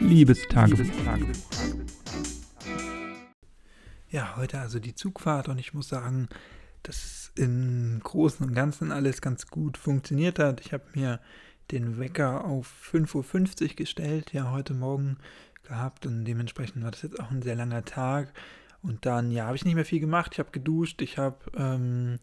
Liebestagebuch. Ja, heute also die Zugfahrt und ich muss sagen, dass im Großen und Ganzen alles ganz gut funktioniert hat. Ich habe mir den Wecker auf 5.50 Uhr gestellt, ja, heute Morgen gehabt und dementsprechend war das jetzt auch ein sehr langer Tag. Und dann, ja, habe ich nicht mehr viel gemacht. Ich habe geduscht, ich habe ähm,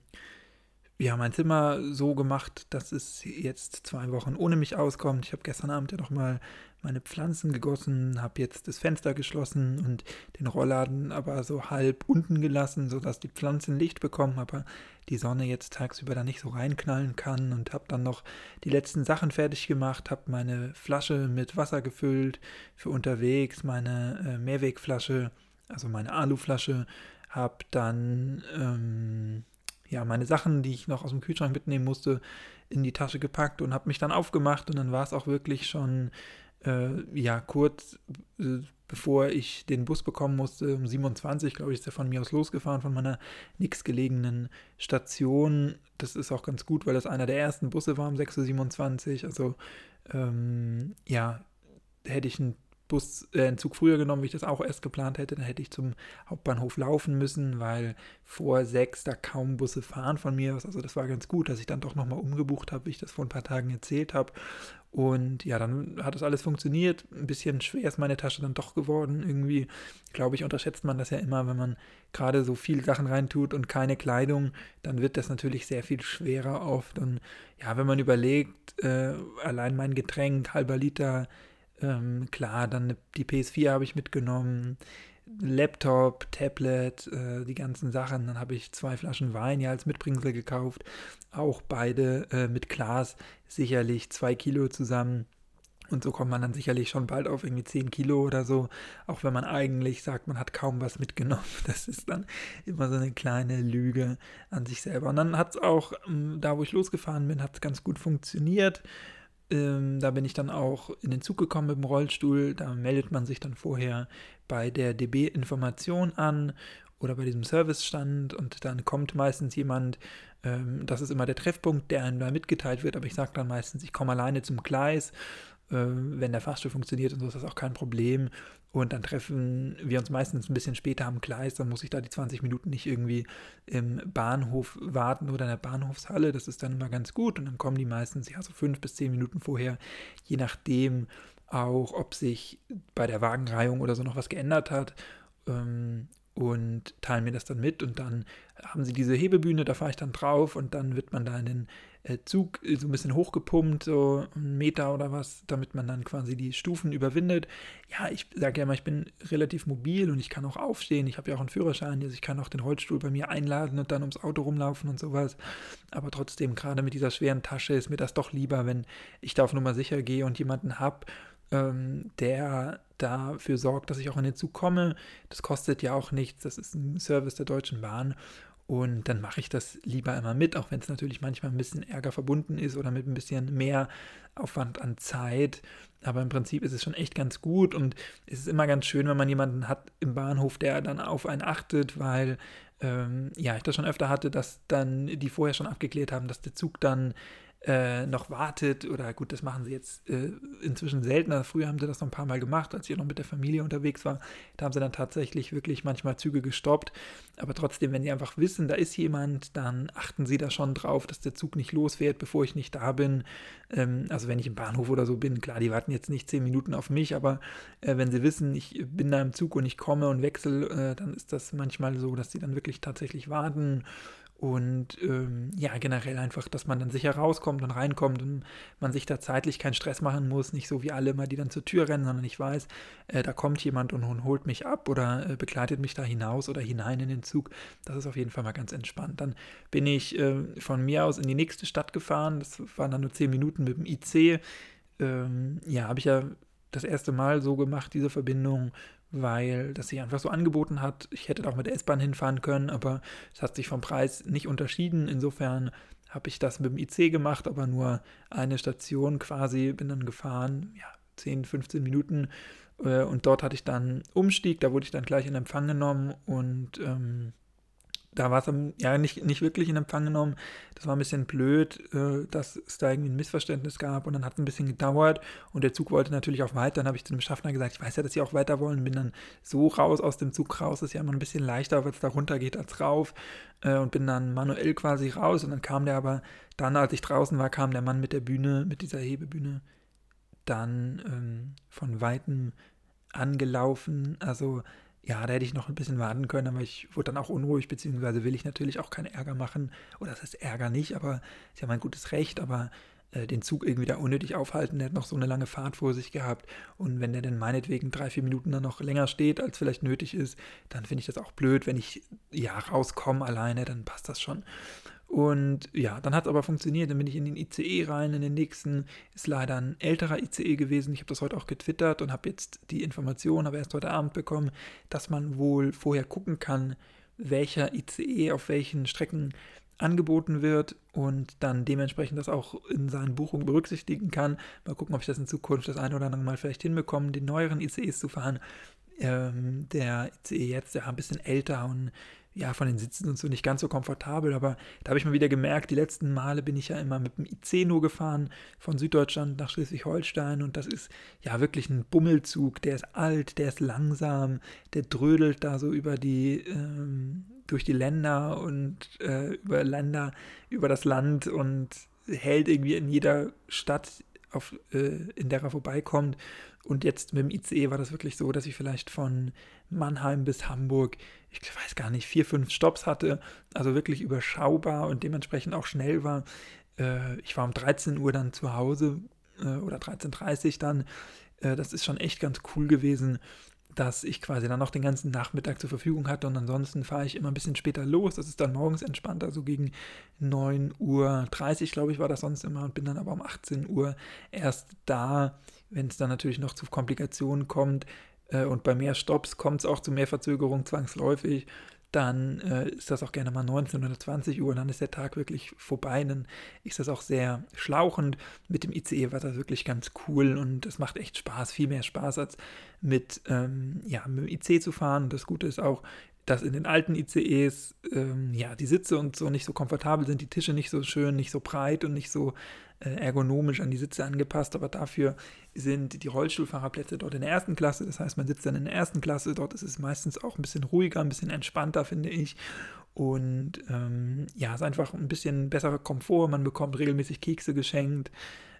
ja, mein Zimmer so gemacht, dass es jetzt zwei Wochen ohne mich auskommt. Ich habe gestern Abend ja nochmal meine Pflanzen gegossen, habe jetzt das Fenster geschlossen und den Rollladen aber so halb unten gelassen, sodass die Pflanzen Licht bekommen, aber die Sonne jetzt tagsüber da nicht so reinknallen kann und habe dann noch die letzten Sachen fertig gemacht, habe meine Flasche mit Wasser gefüllt für unterwegs, meine äh, Mehrwegflasche, also meine Aluflasche, habe dann ähm, ja, meine Sachen, die ich noch aus dem Kühlschrank mitnehmen musste, in die Tasche gepackt und habe mich dann aufgemacht und dann war es auch wirklich schon äh, ja kurz äh, bevor ich den Bus bekommen musste, um 27, glaube ich, ist er von mir aus losgefahren, von meiner nächstgelegenen Station. Das ist auch ganz gut, weil das einer der ersten Busse war um 6.27 Uhr. Also ähm, ja, hätte ich einen Bus, äh, einen Zug früher genommen, wie ich das auch erst geplant hätte, dann hätte ich zum Hauptbahnhof laufen müssen, weil vor sechs da kaum Busse fahren von mir. Also das war ganz gut, dass ich dann doch nochmal umgebucht habe, wie ich das vor ein paar Tagen erzählt habe. Und ja, dann hat das alles funktioniert. Ein bisschen schwer ist meine Tasche dann doch geworden. Irgendwie, glaube ich, unterschätzt man das ja immer, wenn man gerade so viel Sachen reintut und keine Kleidung, dann wird das natürlich sehr viel schwerer oft. Und ja, wenn man überlegt, äh, allein mein Getränk, halber Liter, ähm, klar, dann die PS4 habe ich mitgenommen, Laptop, Tablet, äh, die ganzen Sachen. Dann habe ich zwei Flaschen Wein ja als Mitbringsel gekauft. Auch beide äh, mit Glas, sicherlich zwei Kilo zusammen. Und so kommt man dann sicherlich schon bald auf irgendwie 10 Kilo oder so, auch wenn man eigentlich sagt, man hat kaum was mitgenommen. Das ist dann immer so eine kleine Lüge an sich selber. Und dann hat es auch, da wo ich losgefahren bin, hat es ganz gut funktioniert. Ähm, da bin ich dann auch in den Zug gekommen mit dem Rollstuhl. Da meldet man sich dann vorher bei der DB-Information an oder bei diesem Servicestand und dann kommt meistens jemand, ähm, das ist immer der Treffpunkt, der einem da mitgeteilt wird, aber ich sage dann meistens, ich komme alleine zum Gleis wenn der Fahrstuhl funktioniert und so ist das auch kein Problem. Und dann treffen wir uns meistens ein bisschen später am Gleis, dann muss ich da die 20 Minuten nicht irgendwie im Bahnhof warten oder in der Bahnhofshalle. Das ist dann immer ganz gut und dann kommen die meistens ja so fünf bis zehn Minuten vorher, je nachdem auch, ob sich bei der Wagenreihung oder so noch was geändert hat. Und teilen mir das dann mit und dann haben sie diese Hebebühne, da fahre ich dann drauf und dann wird man da in den äh, Zug so ein bisschen hochgepumpt, so einen Meter oder was, damit man dann quasi die Stufen überwindet. Ja, ich sage ja immer, ich bin relativ mobil und ich kann auch aufstehen. Ich habe ja auch einen Führerschein, also ich kann auch den Rollstuhl bei mir einladen und dann ums Auto rumlaufen und sowas. Aber trotzdem, gerade mit dieser schweren Tasche ist mir das doch lieber, wenn ich da auf Nummer sicher gehe und jemanden habe, ähm, der dafür sorgt, dass ich auch in den Zug komme. Das kostet ja auch nichts. Das ist ein Service der Deutschen Bahn. Und dann mache ich das lieber immer mit, auch wenn es natürlich manchmal ein bisschen Ärger verbunden ist oder mit ein bisschen mehr Aufwand an Zeit. Aber im Prinzip ist es schon echt ganz gut und es ist immer ganz schön, wenn man jemanden hat im Bahnhof, der dann auf einen achtet, weil ähm, ja, ich das schon öfter hatte, dass dann die vorher schon abgeklärt haben, dass der Zug dann äh, noch wartet oder gut, das machen sie jetzt äh, inzwischen seltener. Früher haben sie das noch ein paar Mal gemacht, als ich noch mit der Familie unterwegs war. Da haben sie dann tatsächlich wirklich manchmal Züge gestoppt. Aber trotzdem, wenn die einfach wissen, da ist jemand, dann achten sie da schon drauf, dass der Zug nicht losfährt, bevor ich nicht da bin. Ähm, also wenn ich im Bahnhof oder so bin, klar, die warten jetzt nicht zehn Minuten auf mich, aber äh, wenn sie wissen, ich bin da im Zug und ich komme und wechsle, äh, dann ist das manchmal so, dass sie dann wirklich tatsächlich warten und ähm, ja, generell einfach, dass man dann sicher rauskommt und reinkommt und man sich da zeitlich keinen Stress machen muss, nicht so wie alle immer, die dann zur Tür rennen, sondern ich weiß, äh, da kommt jemand und, holt mich ab oder äh, begleitet mich da hinaus oder hinein in den Zug. Das ist auf jeden Fall mal ganz entspannt. Dann bin ich äh, von mir aus in die nächste Stadt gefahren. Das waren dann nur zehn Minuten mit dem IC. Ähm, ja, habe ich ja das erste Mal so gemacht, diese Verbindung weil das sich einfach so angeboten hat. Ich hätte auch mit der S-Bahn hinfahren können, aber es hat sich vom Preis nicht unterschieden. Insofern habe ich das mit dem IC gemacht, aber nur eine Station quasi, bin dann gefahren, ja, 10, 15 Minuten äh, und dort hatte ich dann Umstieg, da wurde ich dann gleich in Empfang genommen und ähm, da war es ja nicht, nicht wirklich in Empfang genommen. Das war ein bisschen blöd, äh, dass es da irgendwie ein Missverständnis gab und dann hat es ein bisschen gedauert und der Zug wollte natürlich auch weiter. Dann habe ich zu dem Schaffner gesagt, ich weiß ja, dass sie auch weiter wollen, bin dann so raus aus dem Zug raus. Das ist ja immer ein bisschen leichter, weil es da runter geht als rauf äh, und bin dann manuell quasi raus und dann kam der aber, dann als ich draußen war, kam der Mann mit der Bühne, mit dieser Hebebühne, dann ähm, von Weitem angelaufen. Also ja, da hätte ich noch ein bisschen warten können, aber ich wurde dann auch unruhig, beziehungsweise will ich natürlich auch keinen Ärger machen. Oder das ist Ärger nicht, aber ist ja mein gutes Recht, aber äh, den Zug irgendwie da unnötig aufhalten, der hat noch so eine lange Fahrt vor sich gehabt. Und wenn der dann meinetwegen drei, vier Minuten dann noch länger steht, als vielleicht nötig ist, dann finde ich das auch blöd. Wenn ich ja rauskomme alleine, dann passt das schon. Und ja, dann hat es aber funktioniert. Dann bin ich in den ICE rein. In den nächsten ist leider ein älterer ICE gewesen. Ich habe das heute auch getwittert und habe jetzt die Information, aber erst heute Abend bekommen, dass man wohl vorher gucken kann, welcher ICE auf welchen Strecken angeboten wird und dann dementsprechend das auch in seinen Buchungen berücksichtigen kann. Mal gucken, ob ich das in Zukunft das eine oder andere Mal vielleicht hinbekomme, die neueren ICEs zu fahren. Ähm, der ICE jetzt, der war ein bisschen älter und ja, von den Sitzen und so nicht ganz so komfortabel, aber da habe ich mal wieder gemerkt, die letzten Male bin ich ja immer mit dem IC nur gefahren von Süddeutschland nach Schleswig-Holstein und das ist ja wirklich ein Bummelzug, der ist alt, der ist langsam, der drödelt da so über die, ähm, durch die Länder und äh, über Länder, über das Land und hält irgendwie in jeder Stadt, auf, äh, in der er vorbeikommt. Und jetzt mit dem ICE war das wirklich so, dass ich vielleicht von Mannheim bis Hamburg, ich weiß gar nicht, vier, fünf Stops hatte, also wirklich überschaubar und dementsprechend auch schnell war. Äh, ich war um 13 Uhr dann zu Hause äh, oder 13.30 Uhr dann. Äh, das ist schon echt ganz cool gewesen dass ich quasi dann noch den ganzen Nachmittag zur Verfügung hatte und ansonsten fahre ich immer ein bisschen später los. Das ist dann morgens entspannter, so gegen 9.30 Uhr, glaube ich, war das sonst immer und bin dann aber um 18 Uhr erst da, wenn es dann natürlich noch zu Komplikationen kommt. Äh, und bei mehr Stops kommt es auch zu mehr Verzögerung zwangsläufig dann äh, ist das auch gerne mal 19 oder 20 Uhr und dann ist der Tag wirklich vorbei. Dann ist das auch sehr schlauchend. Mit dem ICE war das wirklich ganz cool und es macht echt Spaß, viel mehr Spaß als mit, ähm, ja, mit dem IC zu fahren. Das Gute ist auch, dass in den alten ICEs ähm, ja die Sitze und so nicht so komfortabel sind, die Tische nicht so schön, nicht so breit und nicht so äh, ergonomisch an die Sitze angepasst, aber dafür sind die Rollstuhlfahrerplätze dort in der ersten Klasse. Das heißt, man sitzt dann in der ersten Klasse, dort ist es meistens auch ein bisschen ruhiger, ein bisschen entspannter, finde ich. Und ähm, ja, es ist einfach ein bisschen besserer Komfort. Man bekommt regelmäßig Kekse geschenkt.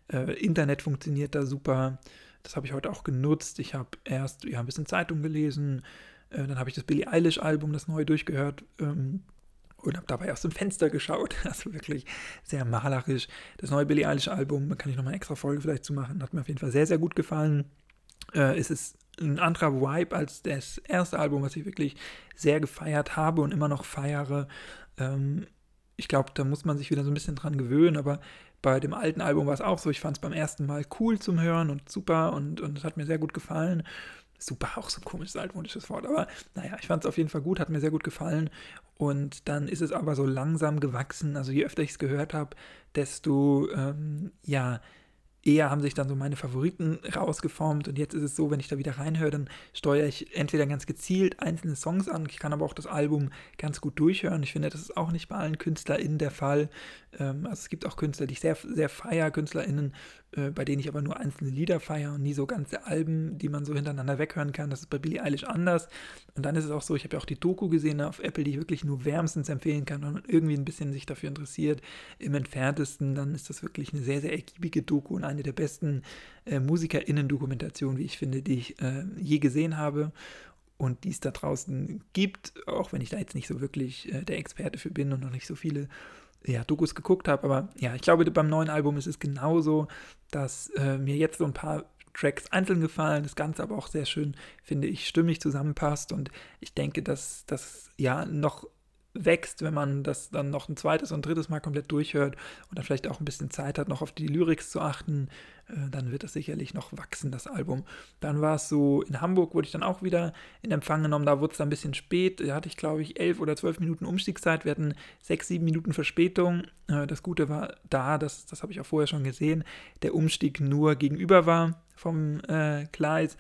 Äh, Internet funktioniert da super. Das habe ich heute auch genutzt. Ich habe erst ja, ein bisschen Zeitung gelesen. Äh, dann habe ich das Billie Eilish-Album, das neu durchgehört. Ähm, und habe dabei aus dem Fenster geschaut. Also wirklich sehr malerisch. Das neue Billie Eilish-Album, da kann ich nochmal eine extra Folge vielleicht zu machen, hat mir auf jeden Fall sehr, sehr gut gefallen. Äh, es ist ein anderer Vibe als das erste Album, was ich wirklich sehr gefeiert habe und immer noch feiere. Ähm, ich glaube, da muss man sich wieder so ein bisschen dran gewöhnen, aber bei dem alten Album war es auch so. Ich fand es beim ersten Mal cool zum Hören und super und, und es hat mir sehr gut gefallen. Super, auch so ein komisches altmodisches Wort, aber naja, ich fand es auf jeden Fall gut, hat mir sehr gut gefallen. Und dann ist es aber so langsam gewachsen. Also je öfter ich es gehört habe, desto ähm, ja, eher haben sich dann so meine Favoriten rausgeformt und jetzt ist es so, wenn ich da wieder reinhöre, dann steuere ich entweder ganz gezielt einzelne Songs an, ich kann aber auch das Album ganz gut durchhören. Ich finde, das ist auch nicht bei allen KünstlerInnen der Fall. Ähm, also es gibt auch Künstler, die ich sehr, sehr feier, KünstlerInnen, äh, bei denen ich aber nur einzelne Lieder feiere und nie so ganze Alben, die man so hintereinander weghören kann. Das ist bei Billie Eilish anders. Und dann ist es auch so, ich habe ja auch die Doku gesehen auf Apple, die ich wirklich nur wärmstens empfehlen kann und man irgendwie ein bisschen sich dafür interessiert, im entferntesten, dann ist das wirklich eine sehr, sehr ergiebige Doku und eine der besten äh, MusikerInnen-Dokumentationen, wie ich finde, die ich äh, je gesehen habe und die es da draußen gibt, auch wenn ich da jetzt nicht so wirklich äh, der Experte für bin und noch nicht so viele ja, Dokus geguckt habe. Aber ja, ich glaube, beim neuen Album ist es genauso, dass äh, mir jetzt so ein paar Tracks einzeln gefallen, das Ganze aber auch sehr schön, finde ich, stimmig zusammenpasst. Und ich denke, dass das ja noch wächst, wenn man das dann noch ein zweites und drittes Mal komplett durchhört und dann vielleicht auch ein bisschen Zeit hat, noch auf die Lyrics zu achten, äh, dann wird das sicherlich noch wachsen, das Album. Dann war es so, in Hamburg wurde ich dann auch wieder in Empfang genommen, da wurde es dann ein bisschen spät, da hatte ich glaube ich elf oder zwölf Minuten Umstiegszeit, wir hatten sechs, sieben Minuten Verspätung. Äh, das Gute war da, das, das habe ich auch vorher schon gesehen, der Umstieg nur gegenüber war vom äh, Gleis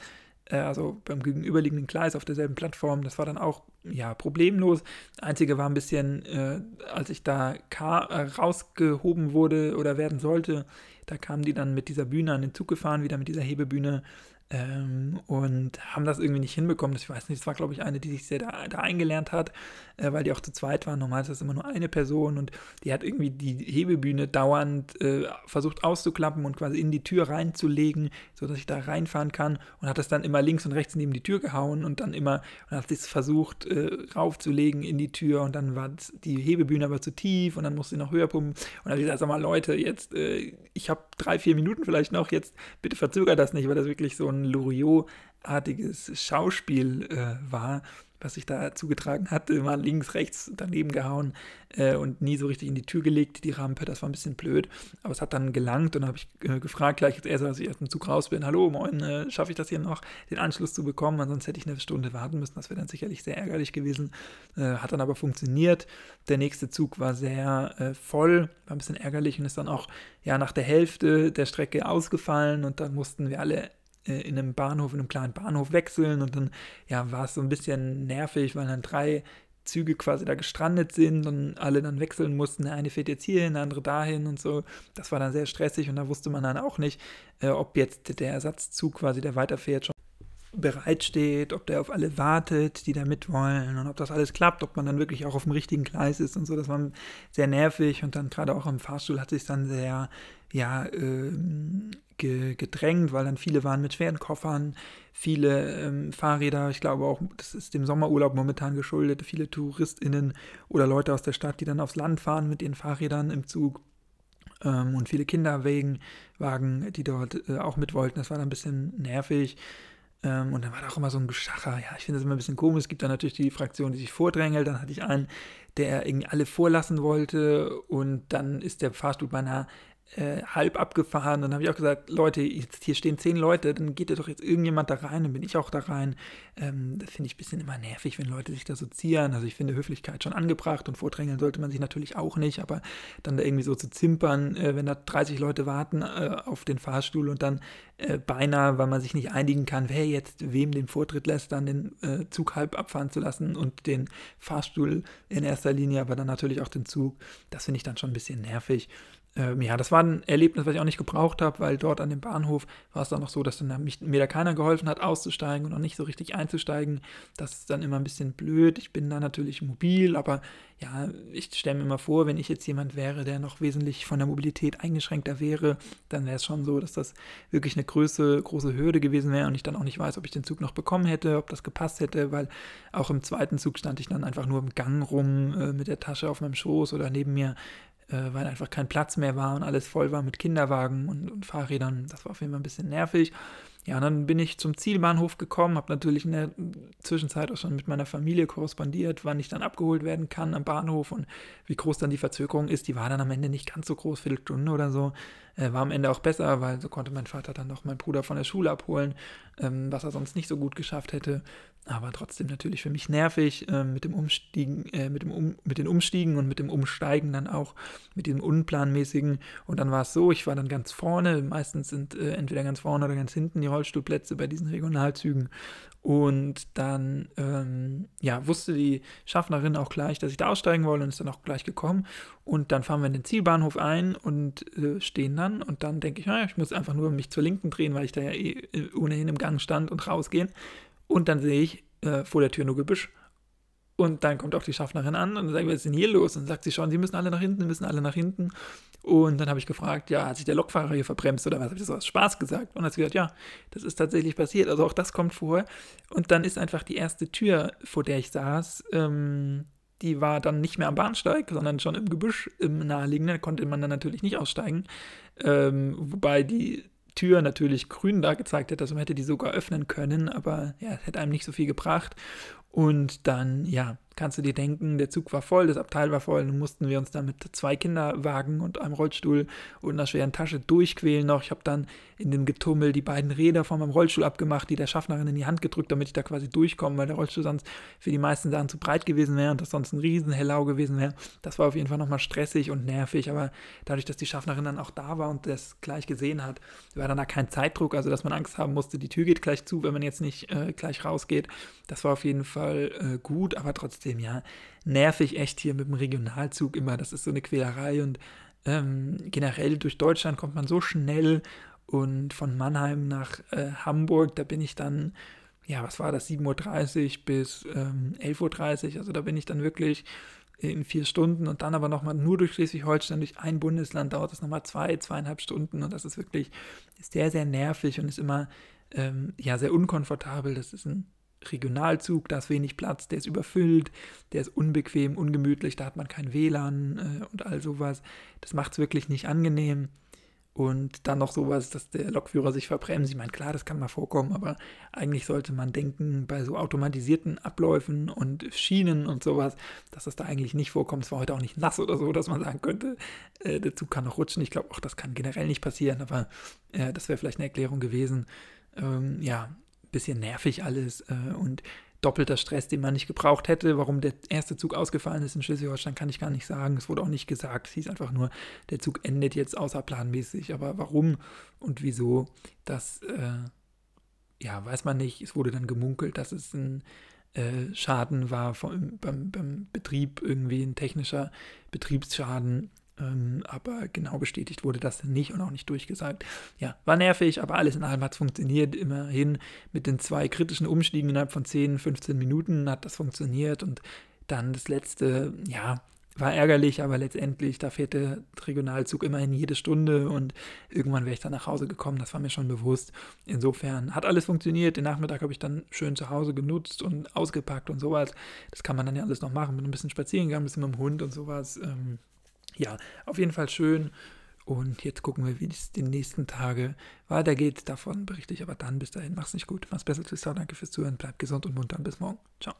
also beim gegenüberliegenden Gleis auf derselben Plattform. Das war dann auch ja problemlos. Einzige war ein bisschen, äh, als ich da äh, rausgehoben wurde oder werden sollte, da kamen die dann mit dieser Bühne an den Zug gefahren, wieder mit dieser Hebebühne. Ähm, und haben das irgendwie nicht hinbekommen. Das, ich weiß nicht, das war, glaube ich, eine, die sich sehr da, da eingelernt hat, äh, weil die auch zu zweit waren. Normal ist das immer nur eine Person und die hat irgendwie die Hebebühne dauernd äh, versucht auszuklappen und quasi in die Tür reinzulegen, sodass ich da reinfahren kann und hat das dann immer links und rechts neben die Tür gehauen und dann immer und hat es versucht äh, raufzulegen in die Tür und dann war die Hebebühne aber zu tief und dann musste sie noch höher pumpen und dann habe ich gesagt, sag mal Leute, jetzt, äh, ich habe drei, vier Minuten vielleicht noch, jetzt bitte verzögert das nicht, weil das wirklich so ein Loriot-artiges Schauspiel äh, war, was sich da zugetragen hatte, mal links, rechts daneben gehauen äh, und nie so richtig in die Tür gelegt, die Rampe, das war ein bisschen blöd, aber es hat dann gelangt und habe ich äh, gefragt, gleich als er, als ich aus dem Zug raus bin, hallo, moin, äh, schaffe ich das hier noch, den Anschluss zu bekommen, ansonsten hätte ich eine Stunde warten müssen, das wäre dann sicherlich sehr ärgerlich gewesen, äh, hat dann aber funktioniert, der nächste Zug war sehr äh, voll, war ein bisschen ärgerlich und ist dann auch ja nach der Hälfte der Strecke ausgefallen und dann mussten wir alle äh, in einem Bahnhof, in einem kleinen Bahnhof wechseln und dann ja, war es so ein bisschen nervig, weil dann drei Züge quasi da gestrandet sind und alle dann wechseln mussten. Der eine fährt jetzt hierhin, der andere dahin und so. Das war dann sehr stressig und da wusste man dann auch nicht, äh, ob jetzt der Ersatzzug quasi, der weiterfährt, schon bereitsteht, ob der auf alle wartet, die da mitwollen und ob das alles klappt, ob man dann wirklich auch auf dem richtigen Gleis ist und so. Das war sehr nervig und dann gerade auch im Fahrstuhl hat sich dann sehr, ja, äh, gedrängt, weil dann viele waren mit schweren Koffern, viele ähm, Fahrräder, ich glaube auch, das ist dem Sommerurlaub momentan geschuldet, viele TouristInnen oder Leute aus der Stadt, die dann aufs Land fahren mit ihren Fahrrädern im Zug ähm, und viele Kinderwagen, die dort äh, auch mit wollten. Das war dann ein bisschen nervig. Ähm, und dann war da auch immer so ein Geschacher. Ja, ich finde das immer ein bisschen komisch. Es gibt dann natürlich die Fraktion, die sich vordrängelt. Dann hatte ich einen, der irgendwie alle vorlassen wollte. Und dann ist der Fahrstuhl beinahe äh, halb abgefahren. Dann habe ich auch gesagt, Leute, jetzt hier stehen zehn Leute, dann geht ja doch jetzt irgendjemand da rein, dann bin ich auch da rein. Ähm, das finde ich ein bisschen immer nervig, wenn Leute sich da so zieren. Also ich finde Höflichkeit schon angebracht und vordrängeln sollte man sich natürlich auch nicht, aber dann da irgendwie so zu zimpern, äh, wenn da 30 Leute warten äh, auf den Fahrstuhl und dann äh, beinahe, weil man sich nicht einigen kann, wer jetzt wem den Vortritt lässt, dann den äh, Zug halb abfahren zu lassen und den Fahrstuhl in erster Linie, aber dann natürlich auch den Zug. Das finde ich dann schon ein bisschen nervig ähm, ja, das war ein Erlebnis, was ich auch nicht gebraucht habe, weil dort an dem Bahnhof war es dann noch so, dass dann mich, mir da keiner geholfen hat, auszusteigen und auch nicht so richtig einzusteigen. Das ist dann immer ein bisschen blöd. Ich bin da natürlich mobil, aber ja, ich stelle mir immer vor, wenn ich jetzt jemand wäre, der noch wesentlich von der Mobilität eingeschränkter wäre, dann wäre es schon so, dass das wirklich eine große, große Hürde gewesen wäre und ich dann auch nicht weiß, ob ich den Zug noch bekommen hätte, ob das gepasst hätte, weil auch im zweiten Zug stand ich dann einfach nur im Gang rum äh, mit der Tasche auf meinem Schoß oder neben mir äh, weil einfach kein Platz mehr war und alles voll war mit Kinderwagen und, und Fahrrädern. Das war auf jeden Fall ein bisschen nervig. Ja, und dann bin ich zum Zielbahnhof gekommen, habe natürlich in der Zwischenzeit auch schon mit meiner Familie korrespondiert, wann ich dann abgeholt werden kann am Bahnhof und wie groß dann die Verzögerung ist. Die war dann am Ende nicht ganz so groß, Viertelstunde oder so. Äh, war am Ende auch besser, weil so konnte mein Vater dann noch meinen Bruder von der Schule abholen, ähm, was er sonst nicht so gut geschafft hätte aber trotzdem natürlich für mich nervig äh, mit dem Umstiegen, äh, mit dem um, mit den Umstiegen und mit dem Umsteigen dann auch mit dem unplanmäßigen. Und dann war es so, ich war dann ganz vorne. Meistens sind äh, entweder ganz vorne oder ganz hinten die Rollstuhlplätze bei diesen Regionalzügen. Und dann ähm, ja, wusste die Schaffnerin auch gleich, dass ich da aussteigen wollte und ist dann auch gleich gekommen. Und dann fahren wir in den Zielbahnhof ein und äh, stehen dann. Und dann denke ich, naja, ich muss einfach nur mich zur Linken drehen, weil ich da ja eh äh, ohnehin im Gang stand und rausgehen. Und dann sehe ich äh, vor der Tür nur Gebüsch. Und dann kommt auch die Schaffnerin an und wir, was ist denn hier los? Und sagt sie schon, sie müssen alle nach hinten, müssen alle nach hinten. Und dann habe ich gefragt, ja, hat sich der Lokfahrer hier verbremst oder was? Habe ich das aus Spaß gesagt? Und dann hat sie gesagt, ja, das ist tatsächlich passiert. Also auch das kommt vor. Und dann ist einfach die erste Tür, vor der ich saß, ähm, die war dann nicht mehr am Bahnsteig, sondern schon im Gebüsch im naheliegenden. Da konnte man dann natürlich nicht aussteigen. Ähm, wobei die Tür natürlich grün da gezeigt hätte, also man hätte die sogar öffnen können, aber ja, es hätte einem nicht so viel gebracht. Und dann, ja, kannst du dir denken, der Zug war voll, das Abteil war voll, dann mussten wir uns dann mit zwei Kinderwagen und einem Rollstuhl und einer schweren Tasche durchquälen noch. Ich habe dann in dem Getummel die beiden Räder von meinem Rollstuhl abgemacht, die der Schaffnerin in die Hand gedrückt, damit ich da quasi durchkomme, weil der Rollstuhl sonst für die meisten Sachen zu breit gewesen wäre und das sonst ein riesen Hellau gewesen wäre. Das war auf jeden Fall nochmal stressig und nervig, aber dadurch, dass die Schaffnerin dann auch da war und das gleich gesehen hat, war dann da kein Zeitdruck, also dass man Angst haben musste, die Tür geht gleich zu, wenn man jetzt nicht äh, gleich rausgeht. Das war auf jeden Fall äh, gut, aber trotzdem, ja, nervig echt hier mit dem Regionalzug immer. Das ist so eine Quälerei und ähm, generell durch Deutschland kommt man so schnell und von Mannheim nach äh, Hamburg, da bin ich dann, ja, was war das, 7.30 Uhr bis ähm, 11.30 Uhr, also da bin ich dann wirklich in vier Stunden und dann aber nochmal nur durch Schleswig-Holstein, durch ein Bundesland dauert das nochmal zwei, zweieinhalb Stunden und das ist wirklich sehr, sehr nervig und ist immer ähm, ja sehr unkomfortabel. Das ist ein Regionalzug, da ist wenig Platz, der ist überfüllt, der ist unbequem, ungemütlich, da hat man kein WLAN äh, und all sowas. Das macht es wirklich nicht angenehm. Und dann noch sowas, dass der Lokführer sich verbremst. Ich meine, klar, das kann mal vorkommen, aber eigentlich sollte man denken, bei so automatisierten Abläufen und Schienen und sowas, dass das da eigentlich nicht vorkommt. Es war heute auch nicht nass oder so, dass man sagen könnte, äh, der Zug kann noch rutschen. Ich glaube auch, das kann generell nicht passieren, aber äh, das wäre vielleicht eine Erklärung gewesen. Ähm, ja, bisschen nervig alles äh, und doppelter Stress, den man nicht gebraucht hätte. Warum der erste Zug ausgefallen ist in Schleswig-Holstein, kann ich gar nicht sagen. Es wurde auch nicht gesagt. Es hieß einfach nur, der Zug endet jetzt außerplanmäßig. Aber warum und wieso, das äh, ja, weiß man nicht. Es wurde dann gemunkelt, dass es ein äh, Schaden war vom, beim, beim Betrieb, irgendwie ein technischer Betriebsschaden. Ähm, aber genau bestätigt wurde das nicht und auch nicht durchgesagt. Ja, war nervig, aber alles in allem hat es funktioniert. Immerhin mit den zwei kritischen Umstiegen innerhalb von 10, 15 Minuten hat das funktioniert und dann das letzte, ja, war ärgerlich, aber letztendlich, da fährt der Regionalzug immerhin jede Stunde und irgendwann wäre ich dann nach Hause gekommen, das war mir schon bewusst. Insofern hat alles funktioniert. Den Nachmittag habe ich dann schön zu Hause genutzt und ausgepackt und sowas. Das kann man dann ja alles noch machen, mit ein bisschen spazieren gegangen, ein bisschen mit dem Hund und sowas. Ähm, ja, auf jeden Fall schön. Und jetzt gucken wir, wie es die nächsten Tage weitergeht. Davon berichte ich aber dann. Bis dahin, mach's nicht gut. Mach's besser. Tschüss. Danke fürs Zuhören. Bleibt gesund und munter. Bis morgen. Ciao.